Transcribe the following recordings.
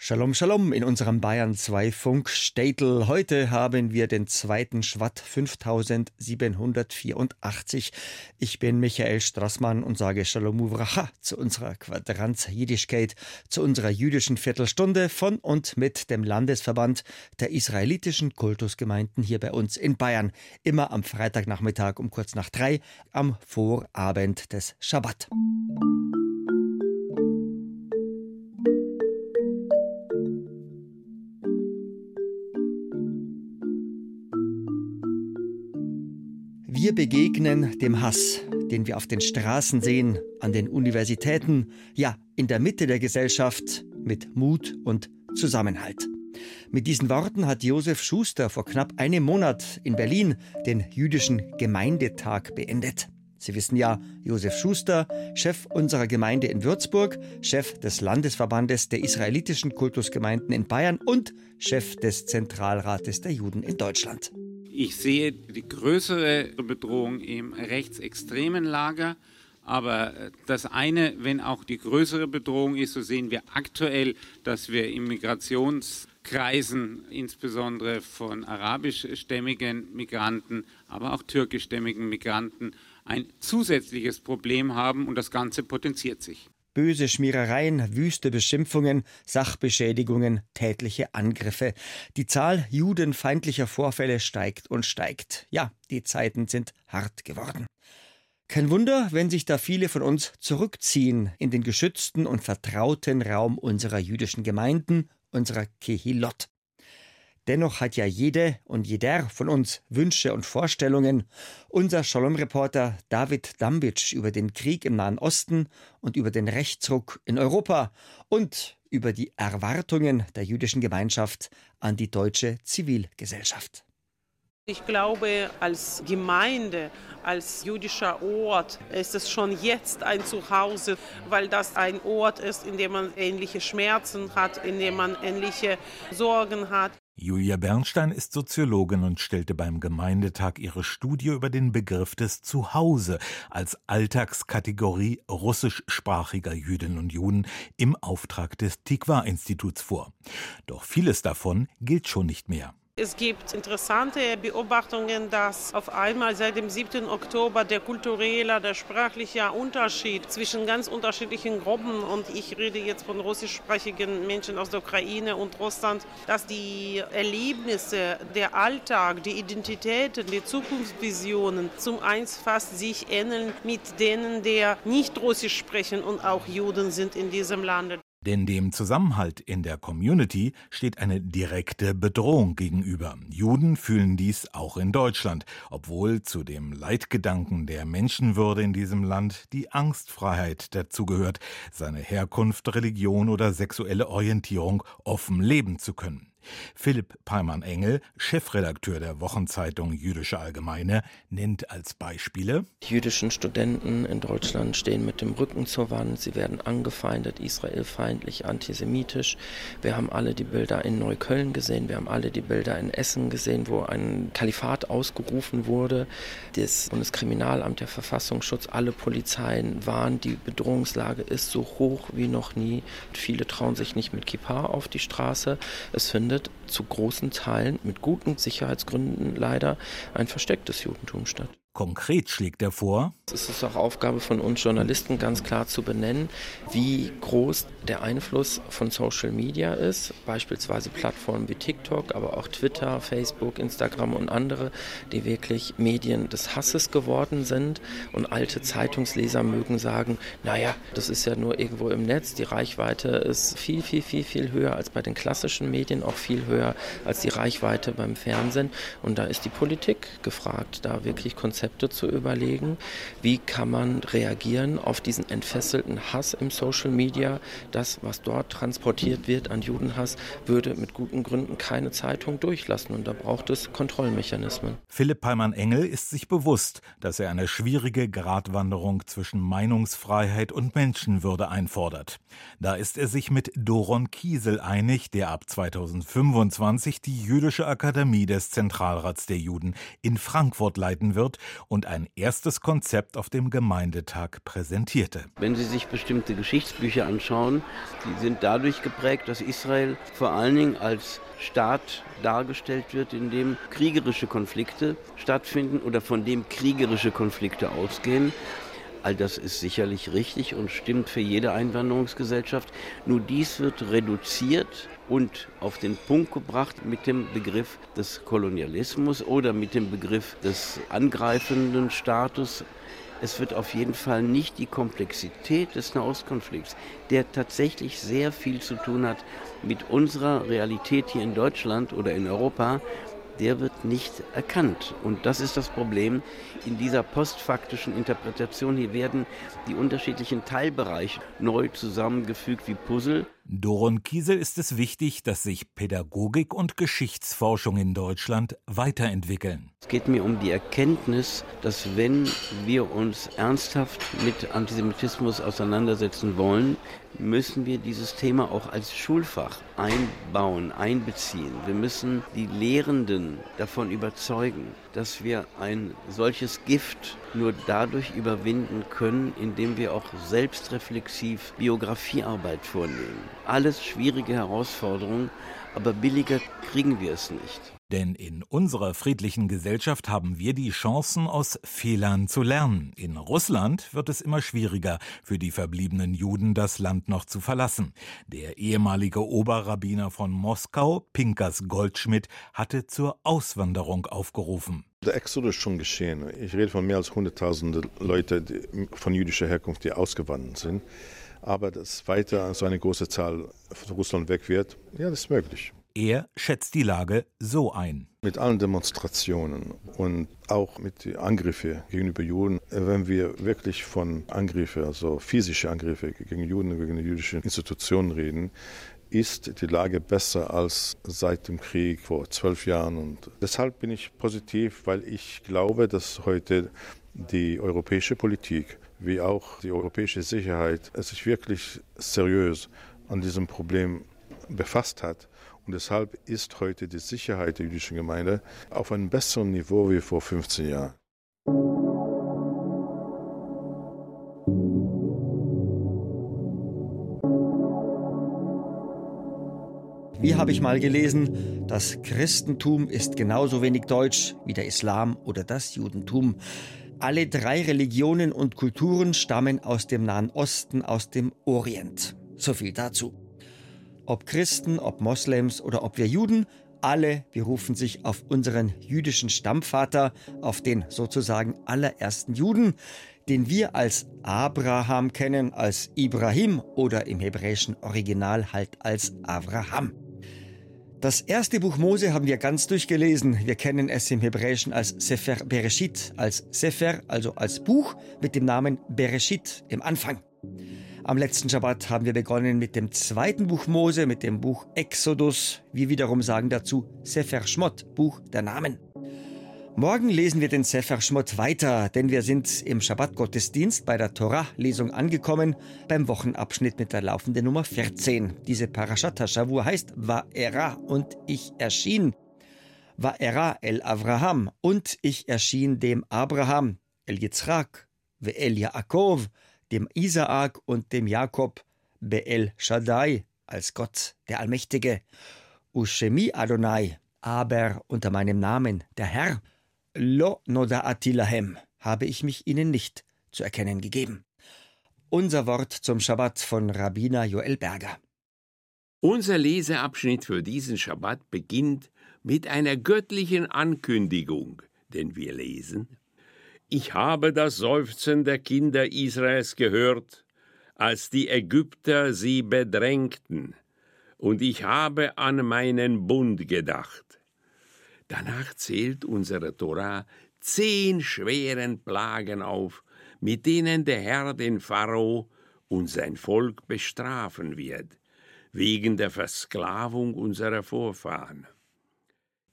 Shalom, Shalom in unserem Bayern 2 Funk Städtel. Heute haben wir den zweiten Schwatt 5784. Ich bin Michael Strassmann und sage Shalom Uvracha zu unserer Quadranz Jiddischkeit, zu unserer jüdischen Viertelstunde von und mit dem Landesverband der israelitischen Kultusgemeinden hier bei uns in Bayern. Immer am Freitagnachmittag um kurz nach drei am Vorabend des Schabbat. Wir begegnen dem Hass, den wir auf den Straßen sehen, an den Universitäten, ja, in der Mitte der Gesellschaft, mit Mut und Zusammenhalt. Mit diesen Worten hat Josef Schuster vor knapp einem Monat in Berlin den jüdischen Gemeindetag beendet. Sie wissen ja, Josef Schuster, Chef unserer Gemeinde in Würzburg, Chef des Landesverbandes der israelitischen Kultusgemeinden in Bayern und Chef des Zentralrates der Juden in Deutschland. Ich sehe die größere Bedrohung im rechtsextremen Lager. Aber äh, das eine, wenn auch die größere Bedrohung ist, so sehen wir aktuell, dass wir in Migrationskreisen, insbesondere von arabischstämmigen Migranten, aber auch türkischstämmigen Migranten, ein zusätzliches Problem haben und das Ganze potenziert sich böse Schmierereien, wüste Beschimpfungen, Sachbeschädigungen, tätliche Angriffe. Die Zahl judenfeindlicher Vorfälle steigt und steigt. Ja, die Zeiten sind hart geworden. Kein Wunder, wenn sich da viele von uns zurückziehen in den geschützten und vertrauten Raum unserer jüdischen Gemeinden, unserer Kehilot. Dennoch hat ja jede und jeder von uns Wünsche und Vorstellungen. Unser Shalom-Reporter David Dambitsch über den Krieg im Nahen Osten und über den Rechtsruck in Europa und über die Erwartungen der jüdischen Gemeinschaft an die deutsche Zivilgesellschaft. Ich glaube, als Gemeinde, als jüdischer Ort ist es schon jetzt ein Zuhause, weil das ein Ort ist, in dem man ähnliche Schmerzen hat, in dem man ähnliche Sorgen hat. Julia Bernstein ist Soziologin und stellte beim Gemeindetag ihre Studie über den Begriff des Zuhause als Alltagskategorie russischsprachiger Jüdinnen und Juden im Auftrag des Tikva-Instituts vor. Doch vieles davon gilt schon nicht mehr. Es gibt interessante Beobachtungen, dass auf einmal seit dem 7. Oktober der kulturelle, der sprachliche Unterschied zwischen ganz unterschiedlichen Gruppen, und ich rede jetzt von russischsprachigen Menschen aus der Ukraine und Russland, dass die Erlebnisse, der Alltag, die Identitäten, die Zukunftsvisionen zum eins fast sich ähneln mit denen der nicht Russisch sprechen und auch Juden sind in diesem Lande. Denn dem Zusammenhalt in der Community steht eine direkte Bedrohung gegenüber. Juden fühlen dies auch in Deutschland, obwohl zu dem Leitgedanken der Menschenwürde in diesem Land die Angstfreiheit dazugehört, seine Herkunft, Religion oder sexuelle Orientierung offen leben zu können. Philipp Peimann-Engel, Chefredakteur der Wochenzeitung Jüdische Allgemeine, nennt als Beispiele: Die jüdischen Studenten in Deutschland stehen mit dem Rücken zur Wand. Sie werden angefeindet, israelfeindlich, antisemitisch. Wir haben alle die Bilder in Neukölln gesehen. Wir haben alle die Bilder in Essen gesehen, wo ein Kalifat ausgerufen wurde. Das Bundeskriminalamt, der Verfassungsschutz, alle Polizeien waren, die Bedrohungslage ist so hoch wie noch nie. Viele trauen sich nicht mit Kippa auf die Straße. Es findet findet zu großen Teilen mit guten Sicherheitsgründen leider ein verstecktes Judentum statt. Konkret schlägt er vor, es ist auch Aufgabe von uns Journalisten ganz klar zu benennen, wie groß der Einfluss von Social Media ist, beispielsweise Plattformen wie TikTok, aber auch Twitter, Facebook, Instagram und andere, die wirklich Medien des Hasses geworden sind. Und alte Zeitungsleser mögen sagen, naja, das ist ja nur irgendwo im Netz, die Reichweite ist viel, viel, viel, viel höher als bei den klassischen Medien, auch viel höher als die Reichweite beim Fernsehen. Und da ist die Politik gefragt, da wirklich Konzepte Konzepte zu überlegen. Wie kann man reagieren auf diesen entfesselten Hass im Social Media? Das, was dort transportiert wird an Judenhass, würde mit guten Gründen keine Zeitung durchlassen und da braucht es Kontrollmechanismen. Philipp Peimann-Engel ist sich bewusst, dass er eine schwierige Gratwanderung zwischen Meinungsfreiheit und Menschenwürde einfordert. Da ist er sich mit Doron Kiesel einig, der ab 2025 die Jüdische Akademie des Zentralrats der Juden in Frankfurt leiten wird und ein erstes Konzept auf dem Gemeindetag präsentierte. Wenn Sie sich bestimmte Geschichtsbücher anschauen, die sind dadurch geprägt, dass Israel vor allen Dingen als Staat dargestellt wird, in dem kriegerische Konflikte stattfinden oder von dem kriegerische Konflikte ausgehen. All das ist sicherlich richtig und stimmt für jede Einwanderungsgesellschaft. Nur dies wird reduziert und auf den Punkt gebracht mit dem Begriff des Kolonialismus oder mit dem Begriff des angreifenden Status. Es wird auf jeden Fall nicht die Komplexität des Nahostkonflikts, der tatsächlich sehr viel zu tun hat mit unserer Realität hier in Deutschland oder in Europa, der wird nicht erkannt. Und das ist das Problem in dieser postfaktischen Interpretation. Hier werden die unterschiedlichen Teilbereiche neu zusammengefügt wie Puzzle. Doron Kiesel ist es wichtig, dass sich Pädagogik und Geschichtsforschung in Deutschland weiterentwickeln. Es geht mir um die Erkenntnis, dass wenn wir uns ernsthaft mit Antisemitismus auseinandersetzen wollen, müssen wir dieses Thema auch als Schulfach einbauen, einbeziehen. Wir müssen die Lehrenden davon überzeugen, dass wir ein solches Gift nur dadurch überwinden können, indem wir auch selbstreflexiv Biografiearbeit vornehmen. Alles schwierige Herausforderungen, aber billiger kriegen wir es nicht. Denn in unserer friedlichen Gesellschaft haben wir die Chancen, aus Fehlern zu lernen. In Russland wird es immer schwieriger, für die verbliebenen Juden das Land noch zu verlassen. Der ehemalige Oberrabbiner von Moskau, Pinkas Goldschmidt, hatte zur Auswanderung aufgerufen. Der Exodus ist schon geschehen. Ich rede von mehr als 100.000 Leute von jüdischer Herkunft, die ausgewandert sind. Aber dass weiter so eine große Zahl von Russland weg wird, ja, das ist möglich. Er schätzt die Lage so ein. Mit allen Demonstrationen und auch mit den Angriffen gegenüber Juden, wenn wir wirklich von Angriffen, also physische Angriffe gegen Juden, gegen die jüdischen Institutionen reden, ist die Lage besser als seit dem Krieg vor zwölf Jahren. Und deshalb bin ich positiv, weil ich glaube, dass heute die europäische Politik wie auch die europäische Sicherheit sich wirklich seriös an diesem Problem befasst hat. Und deshalb ist heute die Sicherheit der jüdischen Gemeinde auf einem besseren Niveau wie vor 15 Jahren. Wie habe ich mal gelesen, das Christentum ist genauso wenig deutsch wie der Islam oder das Judentum. Alle drei Religionen und Kulturen stammen aus dem Nahen Osten, aus dem Orient. So viel dazu. Ob Christen, ob Moslems oder ob wir Juden, alle berufen sich auf unseren jüdischen Stammvater, auf den sozusagen allerersten Juden, den wir als Abraham kennen, als Ibrahim oder im hebräischen Original halt als Avraham. Das erste Buch Mose haben wir ganz durchgelesen. Wir kennen es im Hebräischen als Sefer Bereshit, als Sefer, also als Buch mit dem Namen Bereshit im Anfang. Am letzten Schabbat haben wir begonnen mit dem zweiten Buch Mose, mit dem Buch Exodus. Wir wiederum sagen dazu Sefer Shmot, Buch der Namen. Morgen lesen wir den Sefer Shmot weiter, denn wir sind im Schabbat-Gottesdienst bei der Torah-Lesung angekommen, beim Wochenabschnitt mit der laufenden Nummer 14. Diese Parashat Hashavur heißt Va'era und ich erschien. Va'era el Avraham und ich erschien dem Abraham, el Yitzchak, el Yaakov, dem Isaak und dem Jakob, Be'el Shaddai, als Gott, der Allmächtige. Ushemi Adonai, aber unter meinem Namen, der Herr. Lo nodaati lahem, habe ich mich ihnen nicht zu erkennen gegeben. Unser Wort zum Schabbat von Rabbiner Joel Berger. Unser Leseabschnitt für diesen Schabbat beginnt mit einer göttlichen Ankündigung, denn wir lesen: Ich habe das Seufzen der Kinder Israels gehört, als die Ägypter sie bedrängten, und ich habe an meinen Bund gedacht. Danach zählt unsere Tora zehn schweren Plagen auf, mit denen der Herr den Pharao und sein Volk bestrafen wird, wegen der Versklavung unserer Vorfahren.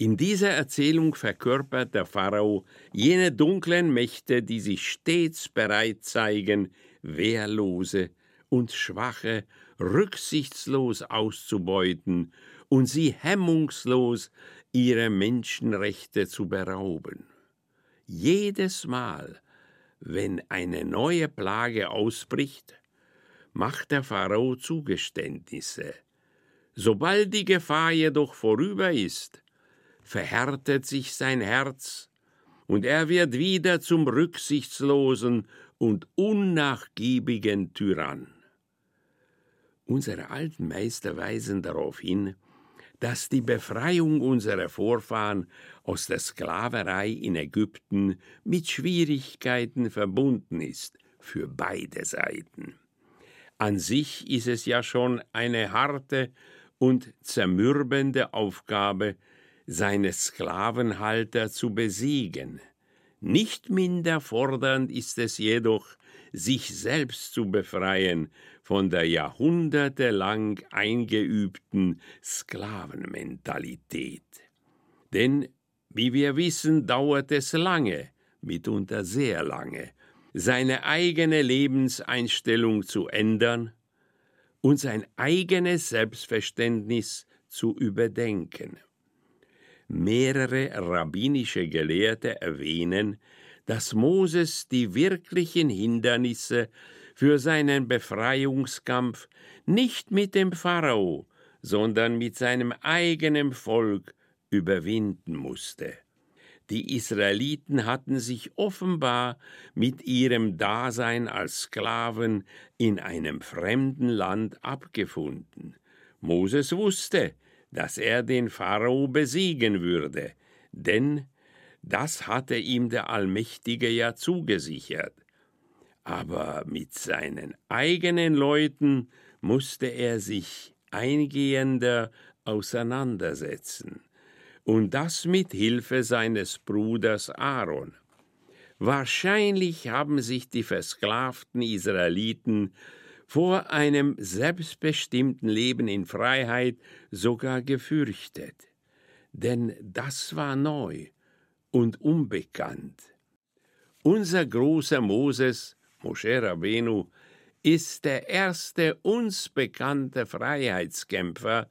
In dieser Erzählung verkörpert der Pharao jene dunklen Mächte, die sich stets bereit zeigen, Wehrlose und Schwache rücksichtslos auszubeuten und sie hemmungslos ihre Menschenrechte zu berauben. Jedes Mal, wenn eine neue Plage ausbricht, macht der Pharao Zugeständnisse. Sobald die Gefahr jedoch vorüber ist, verhärtet sich sein Herz und er wird wieder zum rücksichtslosen und unnachgiebigen Tyrann. Unsere alten Meister weisen darauf hin, dass die Befreiung unserer Vorfahren aus der Sklaverei in Ägypten mit Schwierigkeiten verbunden ist für beide Seiten. An sich ist es ja schon eine harte und zermürbende Aufgabe, seine Sklavenhalter zu besiegen. Nicht minder fordernd ist es jedoch, sich selbst zu befreien von der jahrhundertelang eingeübten Sklavenmentalität. Denn, wie wir wissen, dauert es lange, mitunter sehr lange, seine eigene Lebenseinstellung zu ändern und sein eigenes Selbstverständnis zu überdenken. Mehrere rabbinische Gelehrte erwähnen, dass Moses die wirklichen Hindernisse für seinen Befreiungskampf nicht mit dem Pharao, sondern mit seinem eigenen Volk überwinden musste. Die Israeliten hatten sich offenbar mit ihrem Dasein als Sklaven in einem fremden Land abgefunden. Moses wusste, dass er den Pharao besiegen würde, denn das hatte ihm der Allmächtige ja zugesichert. Aber mit seinen eigenen Leuten musste er sich eingehender auseinandersetzen, und das mit Hilfe seines Bruders Aaron. Wahrscheinlich haben sich die versklavten Israeliten vor einem selbstbestimmten Leben in Freiheit sogar gefürchtet, denn das war neu und unbekannt. Unser großer Moses, Moshe Rabenu, ist der erste uns bekannte Freiheitskämpfer,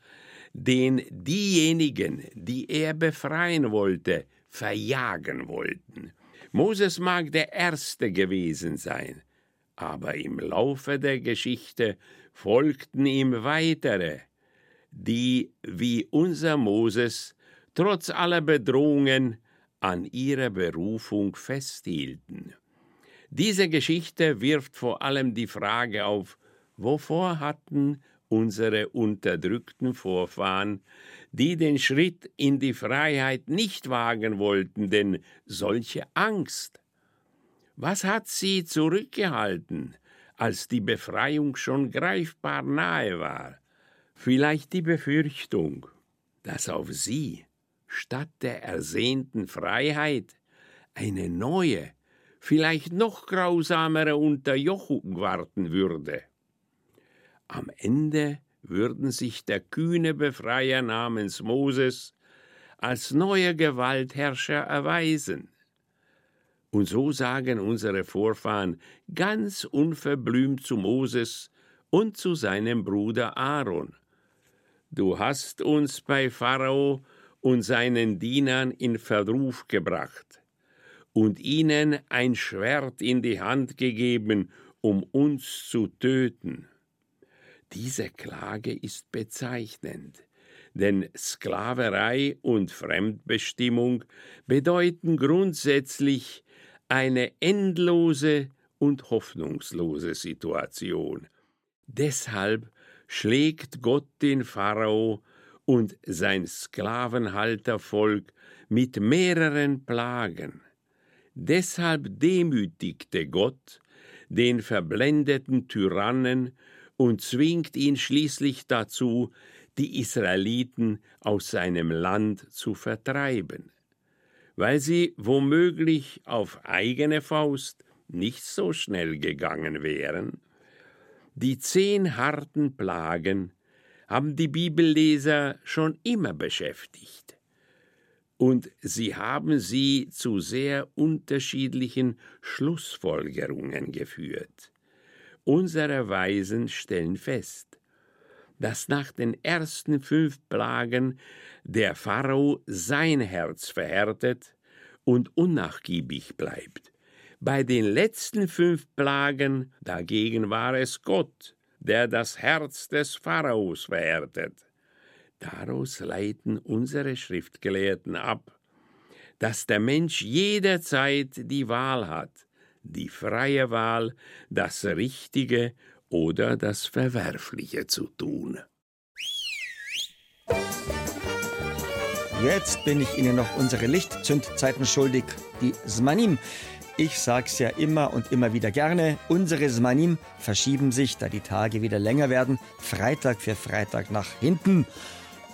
den diejenigen, die er befreien wollte, verjagen wollten. Moses mag der Erste gewesen sein, aber im Laufe der Geschichte folgten ihm weitere, die wie unser Moses trotz aller Bedrohungen an ihrer Berufung festhielten. Diese Geschichte wirft vor allem die Frage auf, wovor hatten unsere unterdrückten Vorfahren, die den Schritt in die Freiheit nicht wagen wollten, denn solche Angst was hat sie zurückgehalten, als die Befreiung schon greifbar nahe war? Vielleicht die Befürchtung, dass auf sie statt der ersehnten Freiheit eine neue, vielleicht noch grausamere Unterjochung warten würde. Am Ende würden sich der kühne Befreier namens Moses als neuer Gewaltherrscher erweisen. Und so sagen unsere Vorfahren ganz unverblümt zu Moses und zu seinem Bruder Aaron. Du hast uns bei Pharao und seinen Dienern in Verruf gebracht und ihnen ein Schwert in die Hand gegeben, um uns zu töten. Diese Klage ist bezeichnend, denn Sklaverei und Fremdbestimmung bedeuten grundsätzlich eine endlose und hoffnungslose Situation. Deshalb schlägt Gott den Pharao und sein Sklavenhaltervolk mit mehreren Plagen. Deshalb demütigte Gott den verblendeten Tyrannen und zwingt ihn schließlich dazu, die Israeliten aus seinem Land zu vertreiben weil sie womöglich auf eigene Faust nicht so schnell gegangen wären. Die zehn harten Plagen haben die Bibelleser schon immer beschäftigt. Und sie haben sie zu sehr unterschiedlichen Schlussfolgerungen geführt. Unsere Weisen stellen fest, dass nach den ersten fünf Plagen der Pharao sein Herz verhärtet und unnachgiebig bleibt. Bei den letzten fünf Plagen dagegen war es Gott, der das Herz des Pharaos verhärtet. Daraus leiten unsere Schriftgelehrten ab, dass der Mensch jederzeit die Wahl hat, die freie Wahl, das Richtige oder das Verwerfliche zu tun. Jetzt bin ich Ihnen noch unsere Lichtzündzeiten schuldig, die Smanim. Ich sag's ja immer und immer wieder gerne, unsere Smanim verschieben sich, da die Tage wieder länger werden, Freitag für Freitag nach hinten.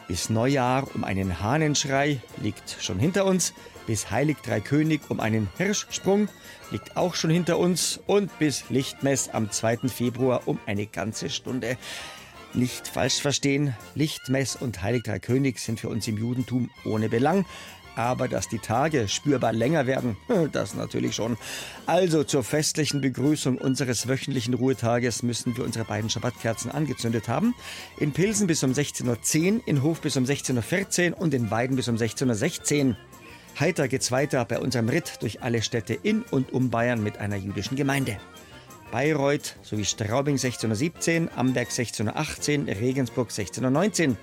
Bis Neujahr um einen Hahnenschrei liegt schon hinter uns. Bis Heilig Drei um einen Hirschsprung liegt auch schon hinter uns. Und bis Lichtmess am 2. Februar um eine ganze Stunde. Nicht falsch verstehen, Lichtmess und Heilig Drei König sind für uns im Judentum ohne Belang. Aber dass die Tage spürbar länger werden, das natürlich schon. Also zur festlichen Begrüßung unseres wöchentlichen Ruhetages müssen wir unsere beiden Schabbatkerzen angezündet haben. In Pilsen bis um 16.10 Uhr, in Hof bis um 16.14 Uhr und in Weiden bis um 16.16 Uhr. Heiter geht's weiter bei unserem Ritt durch alle Städte in und um Bayern mit einer jüdischen Gemeinde. Bayreuth sowie Straubing 1617, Amberg 1618, Regensburg 1619.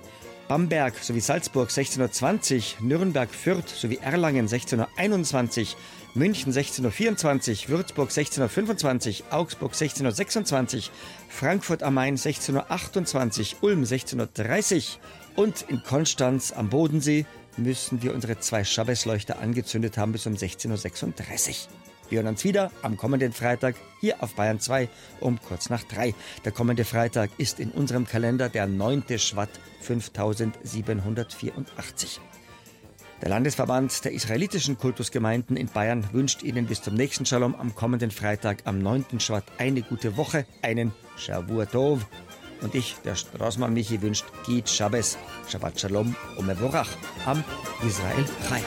Bamberg sowie Salzburg 1620, Nürnberg, Fürth sowie Erlangen 1621, München 1624, Würzburg 1625, Augsburg 1626, Frankfurt am Main 1628, Ulm 1630 und in Konstanz am Bodensee müssen wir unsere zwei Schabbesleuchter angezündet haben bis um 16.36 Uhr. Wir hören uns wieder am kommenden Freitag hier auf Bayern 2 um kurz nach drei. Der kommende Freitag ist in unserem Kalender der 9. Schwatt 5784. Der Landesverband der israelitischen Kultusgemeinden in Bayern wünscht Ihnen bis zum nächsten Shalom am kommenden Freitag am 9. Schwatt eine gute Woche, einen Shavua Tov. Und ich, der Straßmann Michi, wünscht Git Shabbos, Shabbat Shalom und Mevorach am Israel Chai.